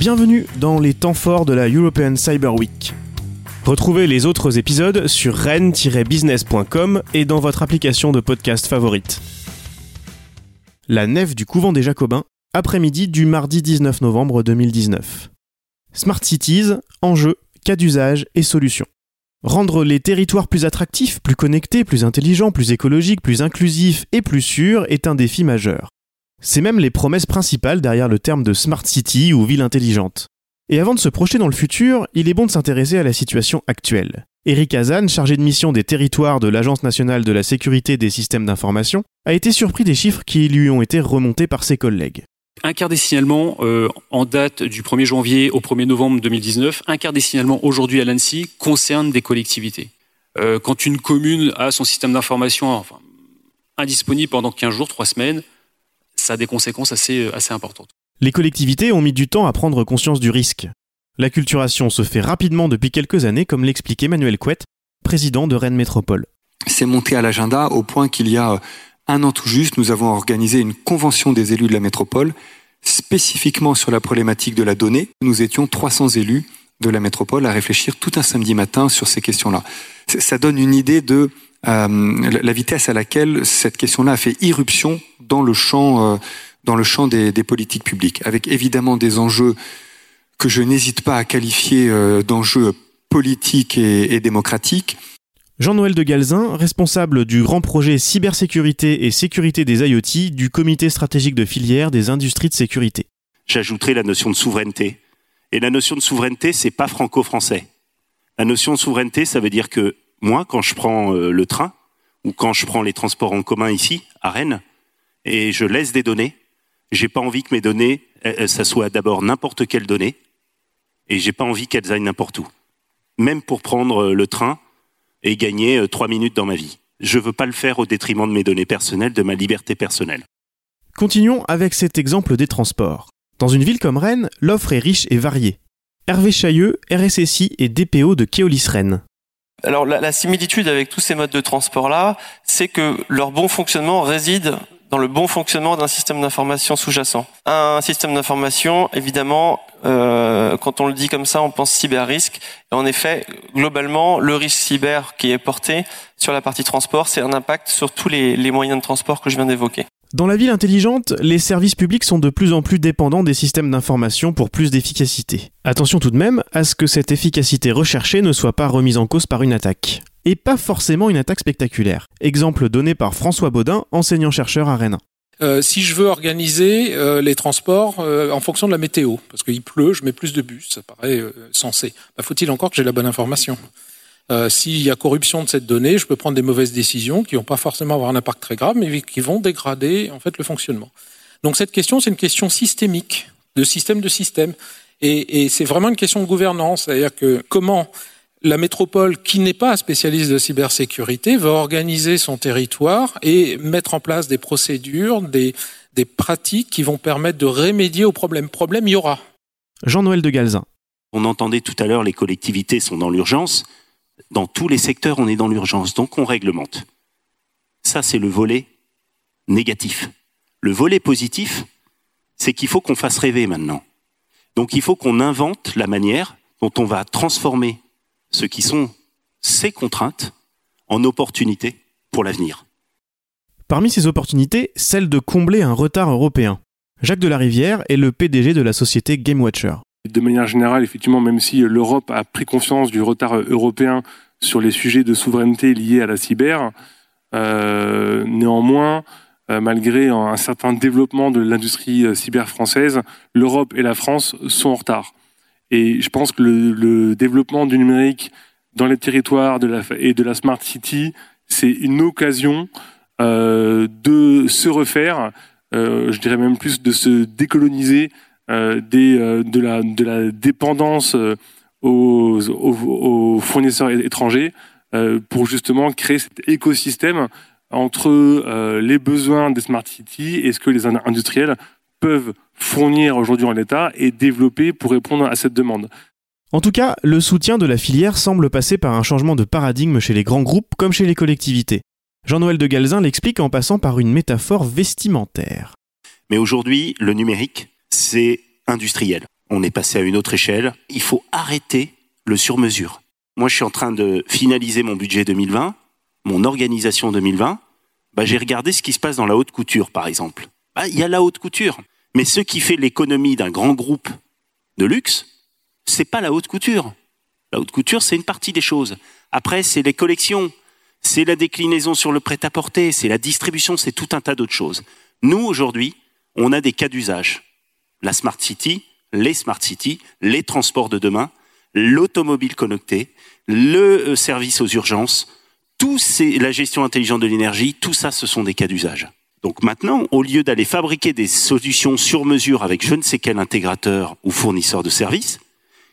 Bienvenue dans les temps forts de la European Cyber Week. Retrouvez les autres épisodes sur rennes-business.com et dans votre application de podcast favorite. La nef du couvent des Jacobins, après-midi du mardi 19 novembre 2019. Smart Cities, enjeux, cas d'usage et solutions. Rendre les territoires plus attractifs, plus connectés, plus intelligents, plus écologiques, plus inclusifs et plus sûrs est un défi majeur. C'est même les promesses principales derrière le terme de Smart City ou ville intelligente. Et avant de se projeter dans le futur, il est bon de s'intéresser à la situation actuelle. Eric Hazan, chargé de mission des territoires de l'Agence nationale de la sécurité des systèmes d'information, a été surpris des chiffres qui lui ont été remontés par ses collègues. Un quart des signalements euh, en date du 1er janvier au 1er novembre 2019, un quart des signalements aujourd'hui à l'ANSI concernent des collectivités. Euh, quand une commune a son système d'information indisponible pendant 15 jours, 3 semaines, ça a des conséquences assez, euh, assez importantes. Les collectivités ont mis du temps à prendre conscience du risque. L'acculturation se fait rapidement depuis quelques années, comme l'expliquait Emmanuel Couette, président de Rennes Métropole. C'est monté à l'agenda au point qu'il y a un an tout juste, nous avons organisé une convention des élus de la métropole spécifiquement sur la problématique de la donnée. Nous étions 300 élus de la métropole à réfléchir tout un samedi matin sur ces questions-là. Ça donne une idée de euh, la vitesse à laquelle cette question-là a fait irruption dans le champ, euh, dans le champ des, des, politiques publiques, avec évidemment des enjeux que je n'hésite pas à qualifier euh, d'enjeux politiques et, et démocratiques. Jean-Noël de Galzin, responsable du grand projet cybersécurité et sécurité des IoT du comité stratégique de filière des industries de sécurité. J'ajouterai la notion de souveraineté. Et la notion de souveraineté, c'est pas franco-français. La notion de souveraineté, ça veut dire que moi, quand je prends euh, le train ou quand je prends les transports en commun ici, à Rennes, et je laisse des données, j'ai pas envie que mes données, ça soit d'abord n'importe quelle donnée, et j'ai pas envie qu'elles aillent n'importe où. Même pour prendre euh, le train et gagner euh, trois minutes dans ma vie. Je veux pas le faire au détriment de mes données personnelles, de ma liberté personnelle. Continuons avec cet exemple des transports. Dans une ville comme Rennes, l'offre est riche et variée. Hervé Chailleux, RSSI et DPO de Keolis Rennes. Alors la, similitude avec tous ces modes de transport-là, c'est que leur bon fonctionnement réside dans le bon fonctionnement d'un système d'information sous-jacent. Un système d'information, évidemment, euh, quand on le dit comme ça, on pense cyber-risque. Et en effet, globalement, le risque cyber qui est porté sur la partie transport, c'est un impact sur tous les moyens de transport que je viens d'évoquer. Dans la ville intelligente, les services publics sont de plus en plus dépendants des systèmes d'information pour plus d'efficacité. Attention tout de même à ce que cette efficacité recherchée ne soit pas remise en cause par une attaque. Et pas forcément une attaque spectaculaire. Exemple donné par François Baudin, enseignant-chercheur à Rennes. Euh, si je veux organiser euh, les transports euh, en fonction de la météo, parce qu'il pleut, je mets plus de bus, ça paraît sensé. Bah, Faut-il encore que j'ai la bonne information? Euh, S'il y a corruption de cette donnée, je peux prendre des mauvaises décisions qui vont pas forcément avoir un impact très grave, mais qui vont dégrader en fait le fonctionnement. Donc cette question, c'est une question systémique, de système de système, et, et c'est vraiment une question de gouvernance, c'est-à-dire que comment la métropole, qui n'est pas spécialiste de cybersécurité, va organiser son territoire et mettre en place des procédures, des, des pratiques qui vont permettre de remédier aux problèmes. Problème, il y aura. Jean-Noël de Galzin. On entendait tout à l'heure, les collectivités sont dans l'urgence. Dans tous les secteurs, on est dans l'urgence, donc on réglemente. Ça, c'est le volet négatif. Le volet positif, c'est qu'il faut qu'on fasse rêver maintenant. Donc il faut qu'on invente la manière dont on va transformer ce qui sont ces contraintes en opportunités pour l'avenir. Parmi ces opportunités, celle de combler un retard européen. Jacques Delarivière est le PDG de la société GameWatcher. De manière générale, effectivement, même si l'Europe a pris conscience du retard européen sur les sujets de souveraineté liés à la cyber, euh, néanmoins, euh, malgré un certain développement de l'industrie cyber française, l'Europe et la France sont en retard. Et je pense que le, développement du numérique dans les territoires et de la smart city, c'est une occasion euh, de se refaire, euh, je dirais même plus de se décoloniser euh, des, euh, de, la, de la dépendance euh, aux, aux, aux fournisseurs étrangers euh, pour justement créer cet écosystème entre les besoins des smart cities et ce que les industriels peuvent fournir aujourd'hui en l'état et développer pour répondre à cette demande. En tout cas, le soutien de la filière semble passer par un changement de paradigme chez les grands groupes comme chez les collectivités. Jean-Noël de Galzin l'explique en passant par une métaphore vestimentaire. Mais aujourd'hui, le numérique, c'est industriel. on est passé à une autre échelle. Il faut arrêter le sur-mesure. Moi, je suis en train de finaliser mon budget 2020, mon organisation 2020. Bah, j'ai regardé ce qui se passe dans la haute couture, par exemple. Bah, il y a la haute couture. Mais ce qui fait l'économie d'un grand groupe de luxe, c'est pas la haute couture. La haute couture, c'est une partie des choses. Après, c'est les collections, c'est la déclinaison sur le prêt-à-porter, c'est la distribution, c'est tout un tas d'autres choses. Nous, aujourd'hui, on a des cas d'usage. La Smart City, les Smart City, les transports de demain, l'automobile connectée, le euh, service aux urgences, la gestion intelligente de l'énergie, tout ça, ce sont des cas d'usage. Donc maintenant, au lieu d'aller fabriquer des solutions sur mesure avec je ne sais quel intégrateur ou fournisseur de services,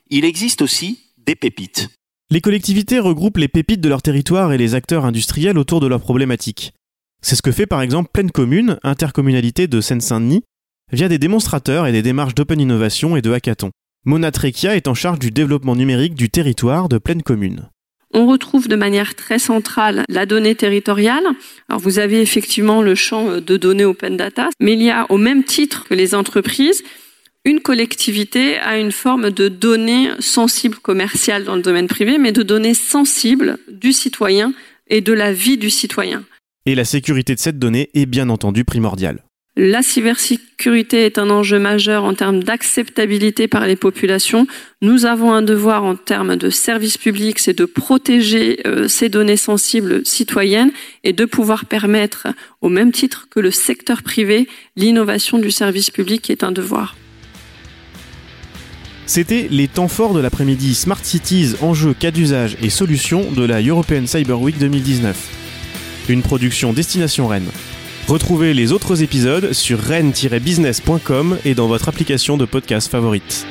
il existe aussi des pépites. Les collectivités regroupent les pépites de leur territoire et les acteurs industriels autour de leurs problématiques. C'est ce que fait par exemple Pleine Commune, intercommunalité de Seine-Saint-Denis, via des démonstrateurs et des démarches d'open innovation et de hackathon. Mona Trekia est en charge du développement numérique du territoire de Pleine Commune. On retrouve de manière très centrale la donnée territoriale. Alors vous avez effectivement le champ de données open data, mais il y a au même titre que les entreprises, une collectivité a une forme de données sensibles commerciales dans le domaine privé, mais de données sensibles du citoyen et de la vie du citoyen. Et la sécurité de cette donnée est bien entendu primordiale. La cybersécurité est un enjeu majeur en termes d'acceptabilité par les populations. Nous avons un devoir en termes de service public, c'est de protéger euh, ces données sensibles citoyennes et de pouvoir permettre, au même titre que le secteur privé, l'innovation du service public qui est un devoir. C'était les temps forts de l'après-midi Smart Cities, enjeux, cas d'usage et solutions de la European Cyber Week 2019. Une production Destination Rennes. Retrouvez les autres épisodes sur rennes-business.com et dans votre application de podcast favorite.